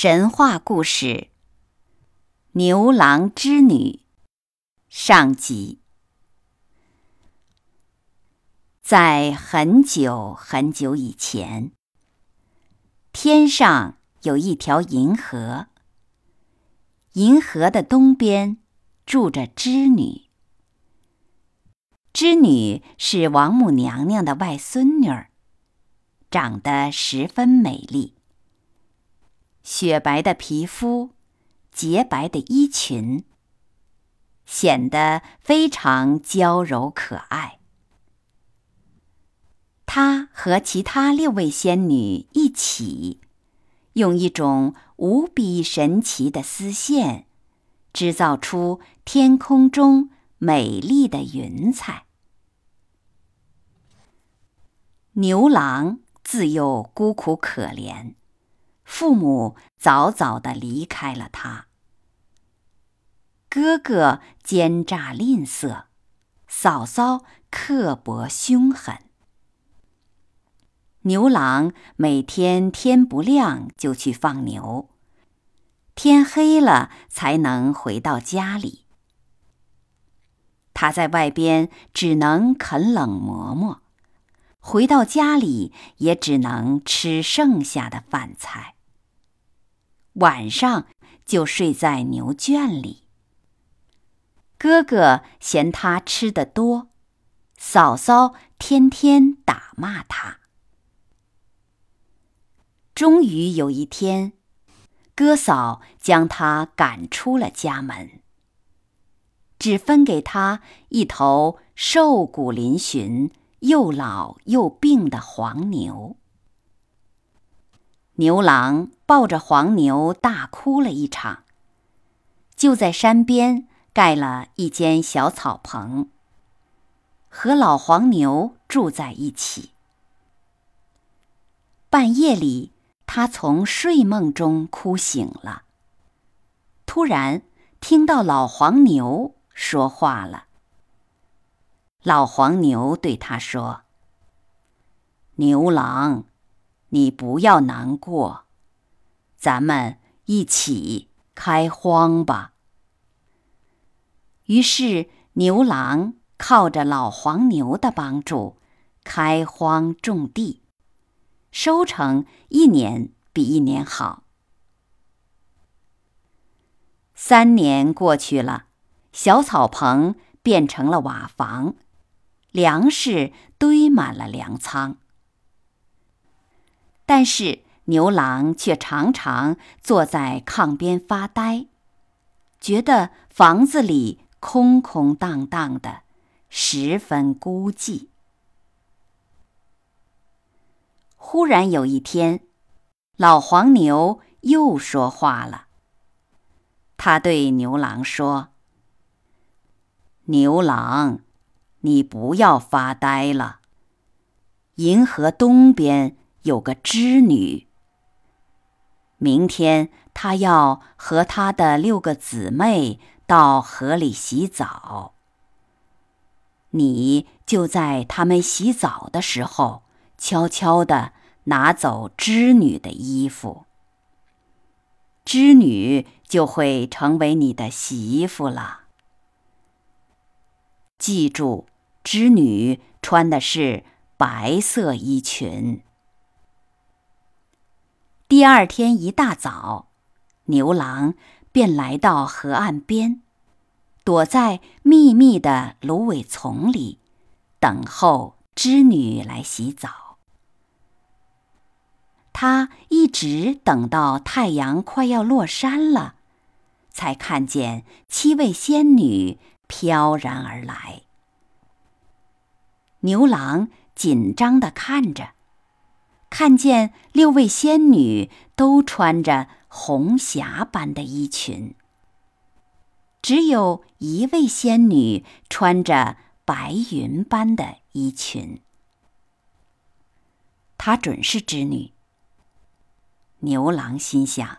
神话故事《牛郎织女》上集。在很久很久以前，天上有一条银河。银河的东边住着织女。织女是王母娘娘的外孙女儿，长得十分美丽。雪白的皮肤，洁白的衣裙，显得非常娇柔可爱。她和其他六位仙女一起，用一种无比神奇的丝线，制造出天空中美丽的云彩。牛郎自幼孤苦可怜。父母早早的离开了他，哥哥奸诈吝啬，嫂嫂刻薄凶狠。牛郎每天天不亮就去放牛，天黑了才能回到家里。他在外边只能啃冷馍馍，回到家里也只能吃剩下的饭菜。晚上就睡在牛圈里。哥哥嫌他吃的多，嫂嫂天天打骂他。终于有一天，哥嫂将他赶出了家门，只分给他一头瘦骨嶙峋、又老又病的黄牛。牛郎抱着黄牛大哭了一场，就在山边盖了一间小草棚，和老黄牛住在一起。半夜里，他从睡梦中哭醒了，突然听到老黄牛说话了。老黄牛对他说：“牛郎。”你不要难过，咱们一起开荒吧。于是牛郎靠着老黄牛的帮助，开荒种地，收成一年比一年好。三年过去了，小草棚变成了瓦房，粮食堆满了粮仓。但是牛郎却常常坐在炕边发呆，觉得房子里空空荡荡的，十分孤寂。忽然有一天，老黄牛又说话了。他对牛郎说：“牛郎，你不要发呆了，银河东边。”有个织女，明天她要和她的六个姊妹到河里洗澡，你就在他们洗澡的时候，悄悄地拿走织女的衣服，织女就会成为你的媳妇了。记住，织女穿的是白色衣裙。第二天一大早，牛郎便来到河岸边，躲在密密的芦苇丛里，等候织女来洗澡。他一直等到太阳快要落山了，才看见七位仙女飘然而来。牛郎紧张地看着。看见六位仙女都穿着红霞般的衣裙，只有一位仙女穿着白云般的衣裙。她准是织女。牛郎心想：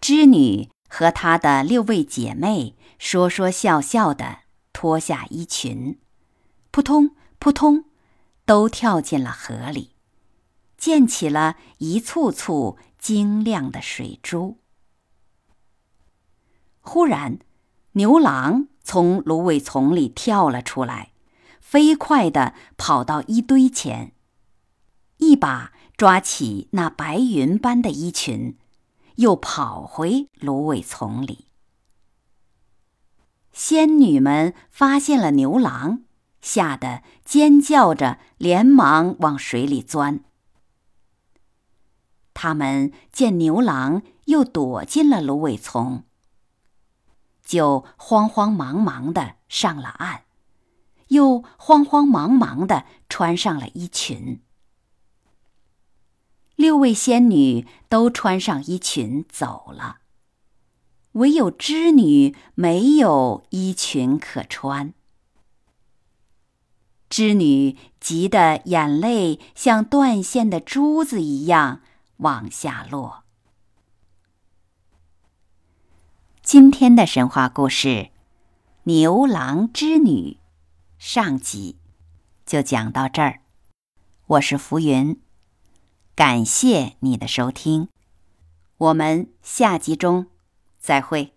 织女和她的六位姐妹说说笑笑的脱下衣裙，扑通扑通。都跳进了河里，溅起了一簇簇晶亮的水珠。忽然，牛郎从芦苇丛里跳了出来，飞快地跑到一堆前，一把抓起那白云般的衣裙，又跑回芦苇丛里。仙女们发现了牛郎。吓得尖叫着，连忙往水里钻。他们见牛郎又躲进了芦苇丛，就慌慌忙忙的上了岸，又慌慌忙忙的穿上了衣裙。六位仙女都穿上衣裙走了，唯有织女没有衣裙可穿。织女急得眼泪像断线的珠子一样往下落。今天的神话故事《牛郎织女》上集就讲到这儿。我是浮云，感谢你的收听，我们下集中再会。